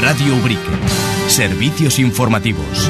Radio Ubrique. Servicios informativos.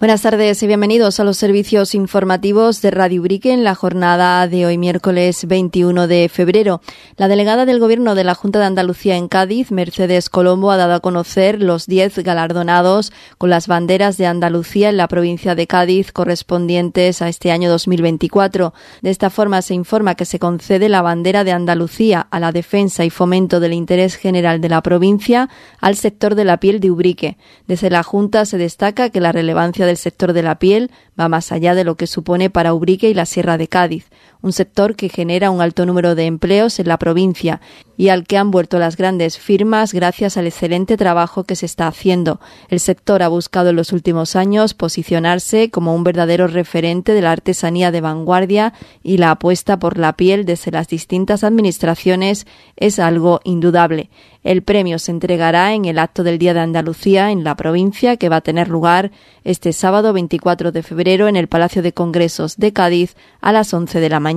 Buenas tardes y bienvenidos a los servicios informativos de Radio Ubrique en la jornada de hoy miércoles 21 de febrero. La delegada del Gobierno de la Junta de Andalucía en Cádiz, Mercedes Colombo, ha dado a conocer los 10 galardonados con las banderas de Andalucía en la provincia de Cádiz correspondientes a este año 2024. De esta forma se informa que se concede la bandera de Andalucía a la defensa y fomento del interés general de la provincia al sector de la piel de Ubrique. Desde la Junta se destaca que la relevancia del sector de la piel va más allá de lo que supone para Ubrique y la Sierra de Cádiz, un sector que genera un alto número de empleos en la provincia y al que han vuelto las grandes firmas gracias al excelente trabajo que se está haciendo. El sector ha buscado en los últimos años posicionarse como un verdadero referente de la artesanía de vanguardia y la apuesta por la piel desde las distintas administraciones es algo indudable. El premio se entregará en el acto del Día de Andalucía en la provincia que va a tener lugar este sábado 24 de febrero en el Palacio de Congresos de Cádiz a las 11 de la mañana.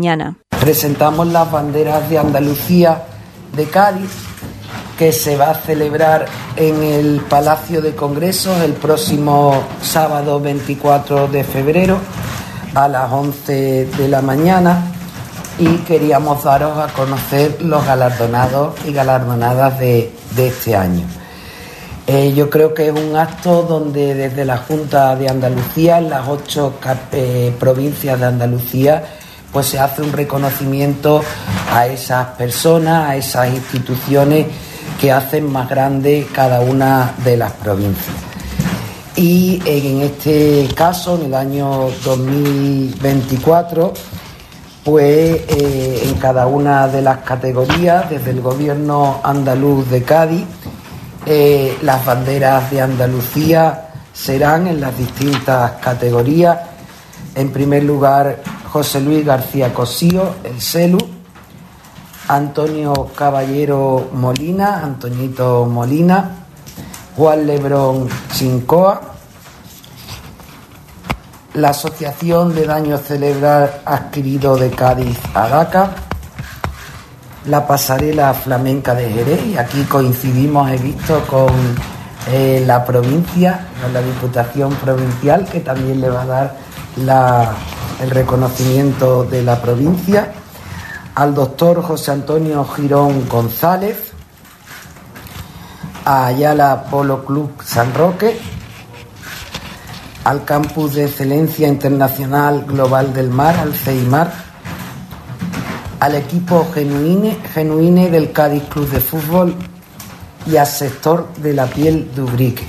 Presentamos las banderas de Andalucía de Cádiz que se va a celebrar en el Palacio de Congresos el próximo sábado 24 de febrero a las 11 de la mañana y queríamos daros a conocer los galardonados y galardonadas de, este año. Eh, yo creo que es un acto donde desde la Junta de Andalucía, las ocho eh, provincias de Andalucía, pues se hace un reconocimiento a esas personas, a esas instituciones que hacen más grande cada una de las provincias. Y en este caso, en el año 2024, pues eh, en cada una de las categorías, desde el gobierno andaluz de Cádiz, eh, las banderas de Andalucía serán en las distintas categorías. En primer lugar, José Luis García Cosío, el CELU, Antonio Caballero Molina, Antoñito Molina, Juan Lebrón Chincoa, la Asociación de Daño Cerebral Adquirido de Cádiz Adaca, la Pasarela Flamenca de Jerez, y aquí coincidimos, he visto, con eh, la provincia, con la Diputación Provincial, que también le va a dar el reconocimiento de la provincia, al doctor José Antonio Girón González, a Ayala Polo Club San Roque, al Campus de Excelencia Internacional Global del Mar, al CEIMAR, al equipo Genuine, Genuine del Cádiz Club de Fútbol y al sector de la piel de.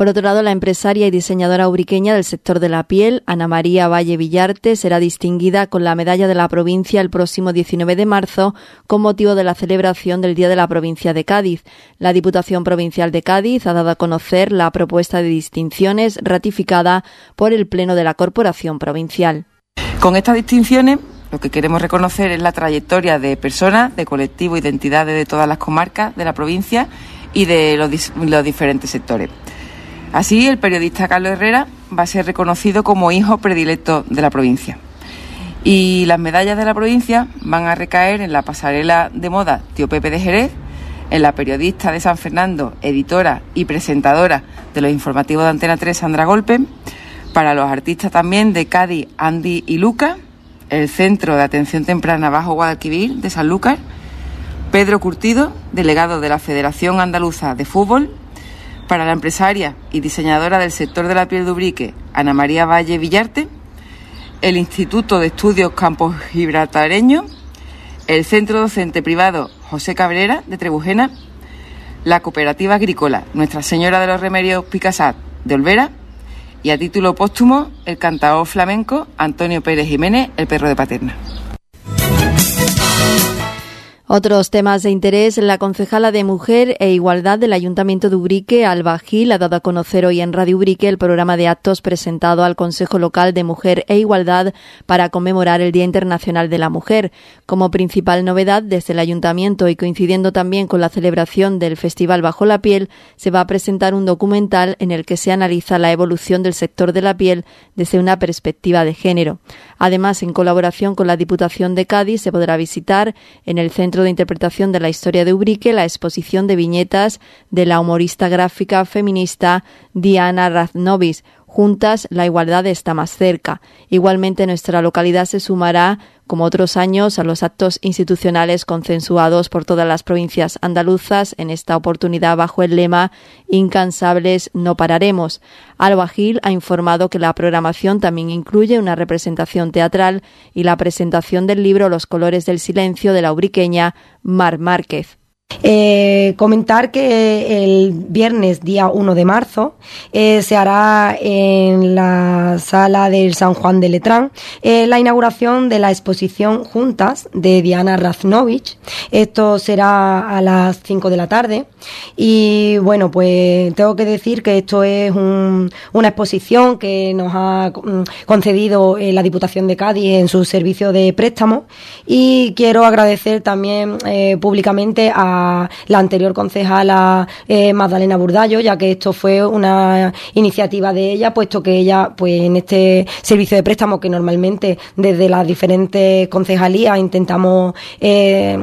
Por otro lado, la empresaria y diseñadora ubriqueña del sector de la piel, Ana María Valle Villarte, será distinguida con la medalla de la provincia el próximo 19 de marzo con motivo de la celebración del Día de la Provincia de Cádiz. La Diputación Provincial de Cádiz ha dado a conocer la propuesta de distinciones ratificada por el Pleno de la Corporación Provincial. Con estas distinciones lo que queremos reconocer es la trayectoria de personas, de colectivos, identidades de todas las comarcas de la provincia y de los, los diferentes sectores. Así, el periodista Carlos Herrera va a ser reconocido como hijo predilecto de la provincia. Y las medallas de la provincia van a recaer en la pasarela de moda Tío Pepe de Jerez, en la periodista de San Fernando, editora y presentadora de los informativos de Antena 3, Sandra Golpe, para los artistas también de Cádiz, Andy y Luca, el Centro de Atención Temprana Bajo Guadalquivir de San Lucas, Pedro Curtido, delegado de la Federación Andaluza de Fútbol, para la empresaria y diseñadora del sector de la piel de Ana María Valle Villarte, el Instituto de Estudios Campos Gibraltareño, el Centro Docente Privado José Cabrera de Trebujena, la Cooperativa Agrícola Nuestra Señora de los Remedios Picasat de Olvera y a título póstumo el cantador flamenco Antonio Pérez Jiménez, el perro de Paterna. Otros temas de interés, la concejala de Mujer e Igualdad del Ayuntamiento de Ubrique, Alba Gil, ha dado a conocer hoy en Radio Ubrique el programa de actos presentado al Consejo Local de Mujer e Igualdad para conmemorar el Día Internacional de la Mujer. Como principal novedad, desde el Ayuntamiento y coincidiendo también con la celebración del Festival Bajo la Piel, se va a presentar un documental en el que se analiza la evolución del sector de la piel desde una perspectiva de género. Además, en colaboración con la Diputación de Cádiz, se podrá visitar en el Centro de Interpretación de la Historia de Ubrique la exposición de viñetas de la humorista gráfica feminista Diana Raznovis, Juntas, la igualdad está más cerca. Igualmente, nuestra localidad se sumará, como otros años, a los actos institucionales consensuados por todas las provincias andaluzas, en esta oportunidad bajo el lema Incansables no pararemos. Alba Gil ha informado que la programación también incluye una representación teatral y la presentación del libro Los colores del silencio de la ubriqueña Mar Márquez. Eh, comentar que el viernes día 1 de marzo eh, se hará en la sala del San Juan de Letrán eh, la inauguración de la exposición Juntas de Diana Raznovich. Esto será a las 5 de la tarde y bueno, pues tengo que decir que esto es una exposición que nos ha concedido eh, la Diputación de Cádiz en su servicio de préstamo y quiero agradecer también públicamente a la anterior concejala eh, Magdalena Burdallo, ya que esto fue una iniciativa de ella, puesto que ella, pues en este servicio de préstamo que normalmente desde las diferentes concejalías intentamos eh,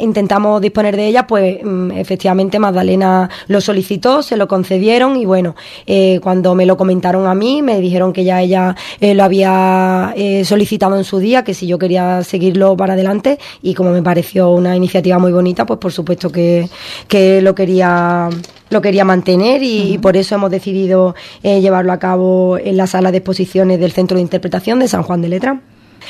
intentamos disponer de ella, pues mm, efectivamente Magdalena lo solicitó, se lo concedieron y bueno, eh, cuando me lo comentaron a mí, me dijeron que ya ella lo había solicitado en su día, que si yo quería seguirlo para adelante y como me pareció una iniciativa muy bonita, pues por supuesto que, lo quería lo quería mantener y, por eso hemos decidido eh, llevarlo a cabo en la sala de exposiciones del Centro de Interpretación de San Juan de Letrán.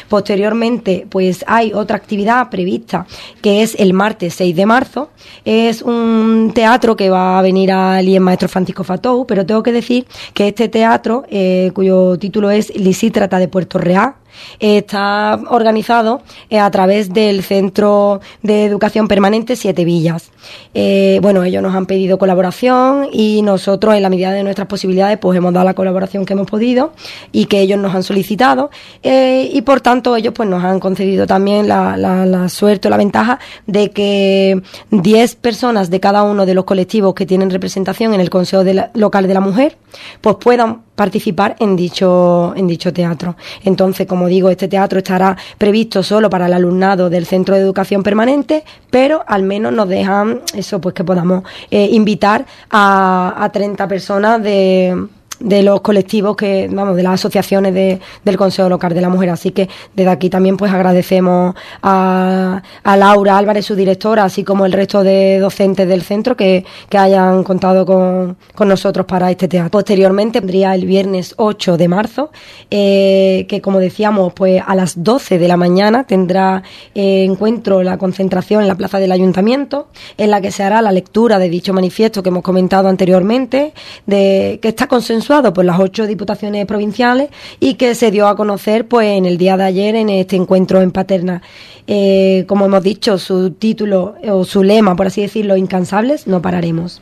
Posteriormente, pues hay otra actividad prevista que es el martes 6 de marzo. Es un teatro que va a venir al el maestro Francisco Fatou, pero tengo que decir que este teatro, eh, cuyo título es Lisítrata de Puerto Real, está organizado eh, a través del Centro de Educación Permanente Siete Villas. Eh, bueno, ellos nos han pedido colaboración y nosotros, en la medida de nuestras posibilidades, pues hemos dado la colaboración que hemos podido y que ellos nos han solicitado eh, y por tanto ellos pues nos han concedido también la, la suerte o la ventaja de que 10 personas de cada uno de los colectivos que tienen representación en el Consejo Local de la Mujer pues puedan participar en dicho, en dicho teatro. Entonces, como digo, este teatro estará previsto solo para el alumnado del Centro de Educación Permanente, pero al menos nos dejan eso, pues que podamos eh, invitar a, a 30 personas de de los colectivos que, vamos, de las asociaciones de, del Consejo Local de la Mujer. Así que desde aquí también pues agradecemos a, a Laura Álvarez, su directora, así como el resto de docentes del centro que, que hayan contado con, con, nosotros para este teatro. Posteriormente tendría el viernes 8 de marzo, eh, que como decíamos, pues a las 12 de la mañana tendrá eh, encuentro la concentración en la plaza del ayuntamiento, en la que se hará la lectura de dicho manifiesto que hemos comentado anteriormente, de que está consensuado por las ocho diputaciones provinciales y que se dio a conocer pues en el día de ayer en este encuentro en Paterna. Eh, como hemos dicho, su título o su lema, por así decirlo, incansables, no pararemos.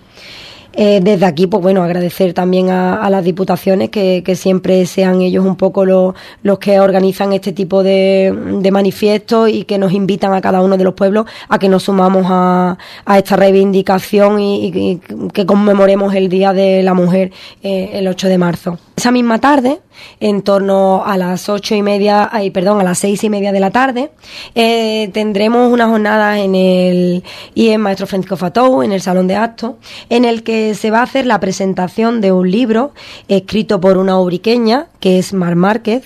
Eh, desde aquí, pues bueno, agradecer también a, las diputaciones que, siempre sean ellos un poco los, los que organizan este tipo de, de, manifiestos y que nos invitan a cada uno de los pueblos a que nos sumamos a, a esta reivindicación y, que conmemoremos el Día de la Mujer eh, el 8 de marzo. Esa misma tarde, en torno a las ocho y media, ay, perdón, a las seis y media de la tarde, eh, tendremos una jornada en el IEM Maestro Francisco Fatou, en el Salón de Actos, en el que se va a hacer la presentación de un libro escrito por una obriqueña, que es Mar Márquez,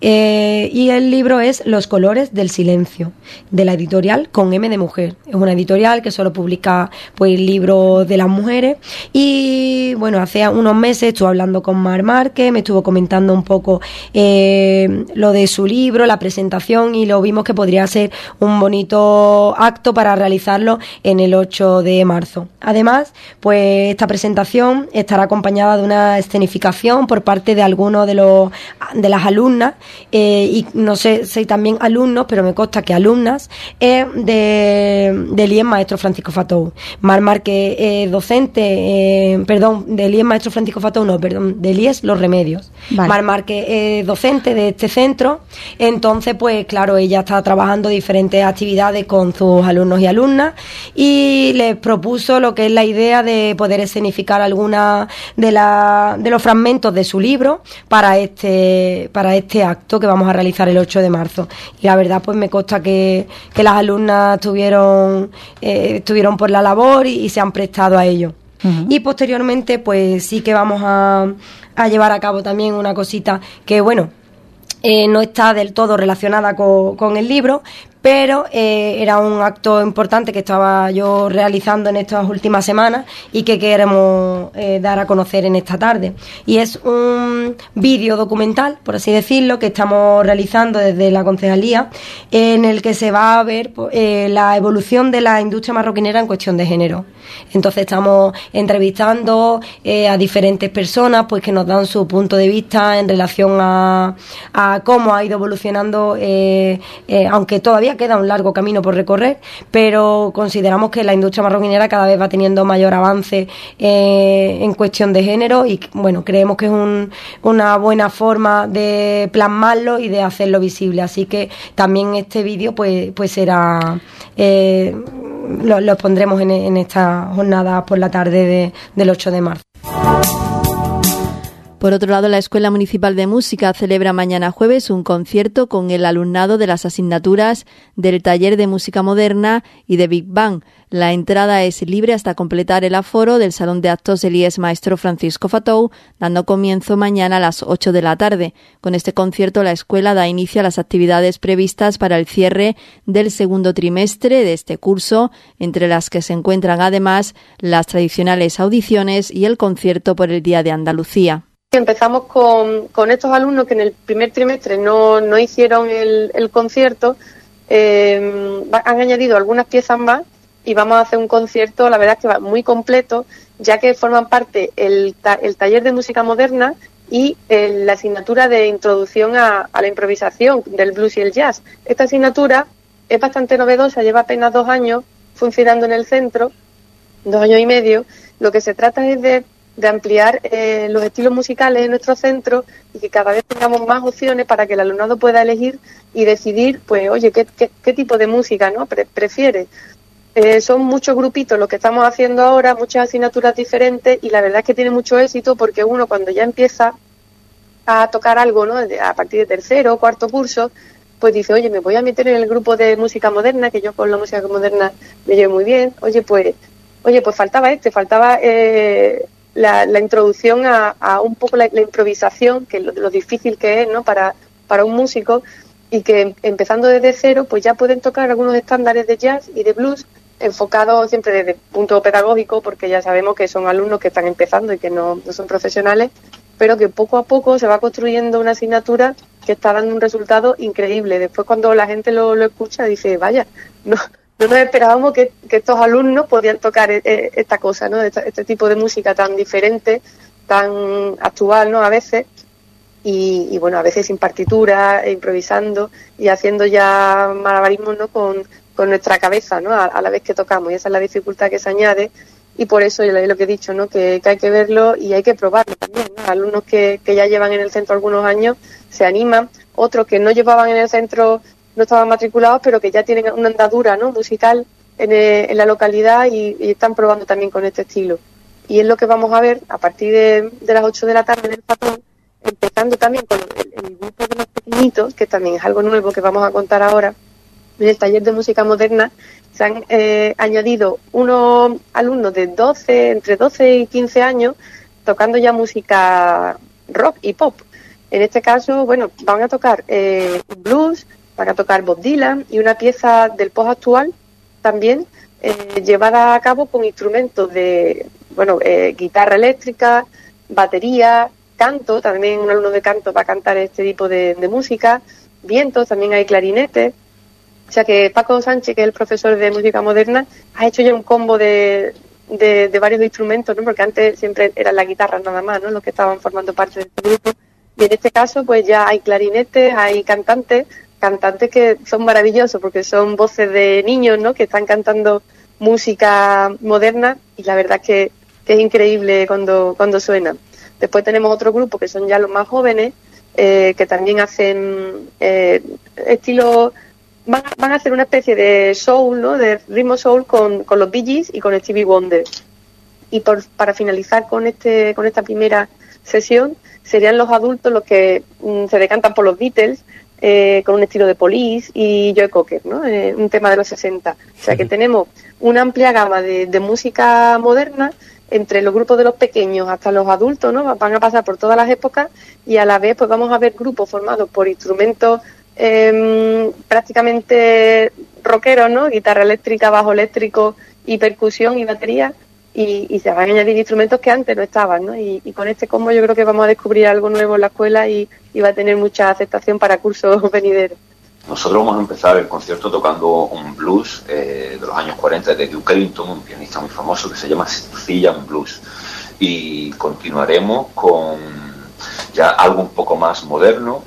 eh, y el libro es Los colores del silencio, de la editorial Con M de Mujer. Es una editorial que solo publica pues libros de las mujeres. Y bueno, hace unos meses estuve hablando con Mar Márquez, me estuvo comentando un poco eh, lo de su libro, la presentación, y lo vimos que podría ser un bonito acto para realizarlo en el 8 de marzo. Además, pues esta presentación estará acompañada de una escenificación por parte de algunos de los de las alumnas eh, y no sé si también alumnos, pero me consta que alumnas, es de, del IEM Maestro Francisco Fatou. Mar Marque es docente, eh, perdón, del IEM Maestro Francisco Fatou, no, perdón, del IES Los Remedios. Mar Marque es docente de este centro, entonces, pues claro, ella está trabajando diferentes actividades con sus alumnos y alumnas y les propuso lo que es la idea de poder escenificar alguna de, la, de los fragmentos de su libro para este, para este este acto que vamos a realizar el 8 de marzo. Y la verdad, pues me consta que, las alumnas estuvieron, eh, estuvieron por la labor y, se han prestado a ello. Y posteriormente, pues sí que vamos a, a llevar a cabo también una cosita que, bueno, eh, no está del todo relacionada con, con el libro, pero eh, era un acto importante que estaba yo realizando en estas últimas semanas y que queremos eh, dar a conocer en esta tarde. Y es un vídeo documental, por así decirlo, que estamos realizando desde la concejalía, en el que se va a ver pues, eh, la evolución de la industria marroquinera en cuestión de género. Entonces estamos entrevistando a diferentes personas pues que nos dan su punto de vista en relación a, a cómo ha ido evolucionando, aunque todavía queda un largo camino por recorrer, pero consideramos que la industria marroquinera cada vez va teniendo mayor avance eh, en cuestión de género y bueno, creemos que es una buena forma de plasmarlo y de hacerlo visible. Así que también este vídeo pues, pues será... Eh, lo, pondremos en, esta jornada por la tarde del 8 de marzo. Por otro lado, la Escuela Municipal de Música celebra mañana jueves un concierto con el alumnado de las asignaturas del taller de música moderna y de Big Bang. La entrada es libre hasta completar el aforo del Salón de Actos del IES Maestro Francisco Fatou, dando comienzo mañana a las 8 de la tarde. Con este concierto, la escuela da inicio a las actividades previstas para el cierre del segundo trimestre de este curso, entre las que se encuentran además las tradicionales audiciones y el concierto por el Día de Andalucía. Empezamos con, con, estos alumnos que en el primer trimestre no, no hicieron el, el concierto, eh, han añadido algunas piezas más y vamos a hacer un concierto, la verdad es que va muy completo, ya que forman parte el, el taller de música moderna y la asignatura de introducción a, la improvisación del blues y el jazz. Esta asignatura es bastante novedosa, lleva apenas dos años funcionando en el centro, dos años y medio. Lo que se trata es de de ampliar eh, los estilos musicales en nuestro centro y que cada vez tengamos más opciones para que el alumnado pueda elegir y decidir, pues, oye, qué, qué, tipo de música no prefiere. Eh, son muchos grupitos los que estamos haciendo ahora, muchas asignaturas diferentes y la verdad es que tiene mucho éxito porque uno cuando ya empieza a tocar algo, ¿no? A partir de tercero o cuarto curso, pues dice, oye, me voy a meter en el grupo de música moderna, que yo con la música moderna me llevo muy bien. Oye, pues, oye, pues faltaba este, faltaba eh, la, introducción a, un poco la, improvisación, que es lo, difícil que es ¿no? para, para un músico, y que empezando desde cero, pues ya pueden tocar algunos estándares de jazz y de blues, enfocados siempre desde el punto pedagógico, porque ya sabemos que son alumnos que están empezando y que no, no son profesionales, pero que poco a poco se va construyendo una asignatura que está dando un resultado increíble. Después cuando la gente lo, lo escucha dice, vaya, no, no nos esperábamos que, estos alumnos podían tocar eh, eh, esta cosa, ¿no? Este, tipo de música tan diferente, tan actual, ¿no? A veces. Y, bueno, a veces sin partitura, e improvisando y haciendo ya malabarismos, ¿no? Con, nuestra cabeza, ¿no? A, la vez que tocamos. Y esa es la dificultad que se añade. Y por eso, yo lo que he dicho, ¿no? Que, hay que verlo y hay que probarlo también, Alumnos que, que ya llevan en el centro algunos años se animan. Otros que no llevaban en el centro no estaban matriculados, pero que ya tienen una andadura ¿no? musical en, eh, en la localidad y, están probando también con este estilo. Y es lo que vamos a ver a partir de, las 8 de la tarde en el patrón, empezando también con el, grupo de los pequeñitos, que también es algo nuevo que vamos a contar ahora. En el taller de música moderna se han eh, añadido unos alumnos de 12, entre 12 y 15 años, tocando ya música rock y pop. En este caso, bueno, van a tocar eh, blues, para tocar Bob Dylan y una pieza del post actual también eh, llevada a cabo con instrumentos de, bueno, eh, guitarra eléctrica, batería, canto, también un alumno de canto va a cantar este tipo de, música, vientos, también hay clarinetes. O sea que Paco Sánchez, que es el profesor de música moderna, ha hecho ya un combo de, de, varios instrumentos, ¿no? Porque antes siempre eran las guitarras nada más, ¿no? Los que estaban formando parte de este grupo. Y en este caso, pues ya hay clarinetes, hay cantantes, cantantes que son maravillosos porque son voces de niños, ¿no? Que están cantando música moderna y la verdad que, que es increíble cuando, cuando suena. Después tenemos otro grupo que son ya los más jóvenes, eh, que también hacen eh, estilo, van, van, a hacer una especie de soul, ¿no? De ritmo soul con, con los Bee Gees y con Stevie Wonder. Y por, para finalizar con este, con esta primera sesión, serían los adultos los que mm, se decantan por los Beatles, eh, con un estilo de Police y Joe Cocker, ¿no? Eh, un tema de los 60. O sea que tenemos una amplia gama de, de, música moderna entre los grupos de los pequeños hasta los adultos, ¿no? Van a pasar por todas las épocas y a la vez pues vamos a ver grupos formados por instrumentos eh, prácticamente rockeros, ¿no? Guitarra eléctrica, bajo eléctrico y percusión y batería y, se van a añadir instrumentos que antes no estaban, ¿no? Y, con este combo yo creo que vamos a descubrir algo nuevo en la escuela y, va a tener mucha aceptación para cursos venideros. Nosotros vamos a empezar el concierto tocando un blues eh, de los años 40 de Duke Ellington, un pianista muy famoso que se llama Sicilian Blues. Y continuaremos con ya algo un poco más moderno,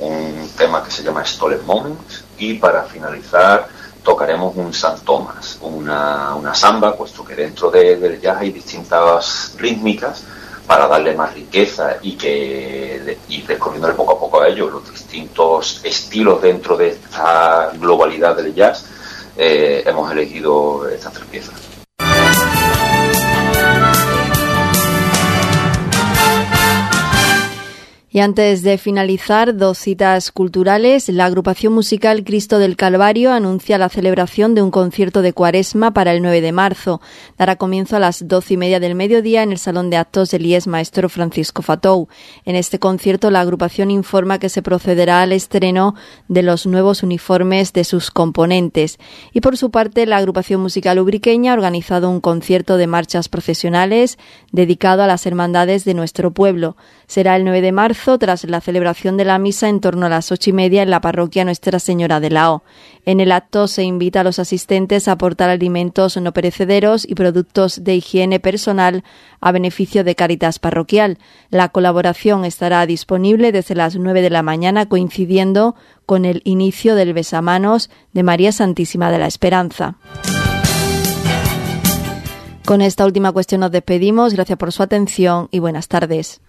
un, un tema que se llama Stolen Moments. Y para finalizar, tocaremos un San Tomás, una, una samba, puesto que dentro de, del jazz hay distintas rítmicas para darle más riqueza y que ir descubriéndole poco a poco a ellos los distintos estilos dentro de esta globalidad del jazz, eh, hemos elegido estas tres piezas. Y antes de finalizar, dos citas culturales. La agrupación musical Cristo del Calvario anuncia la celebración de un concierto de cuaresma para el 9 de marzo. Dará comienzo a las doce y media del mediodía en el Salón de Actos del IES Maestro Francisco Fatou. En este concierto, la agrupación informa que se procederá al estreno de los nuevos uniformes de sus componentes. Y por su parte, la agrupación musical ubriqueña ha organizado un concierto de marchas profesionales dedicado a las hermandades de nuestro pueblo. Será el 9 de marzo tras la celebración de la misa en torno a las ocho y media en la parroquia Nuestra Señora de Lao. En el acto se invita a los asistentes a aportar alimentos no perecederos y productos de higiene personal a beneficio de Caritas Parroquial. La colaboración estará disponible desde las nueve de la mañana coincidiendo con el inicio del besamanos de María Santísima de la Esperanza. Con esta última cuestión nos despedimos. Gracias por su atención y buenas tardes.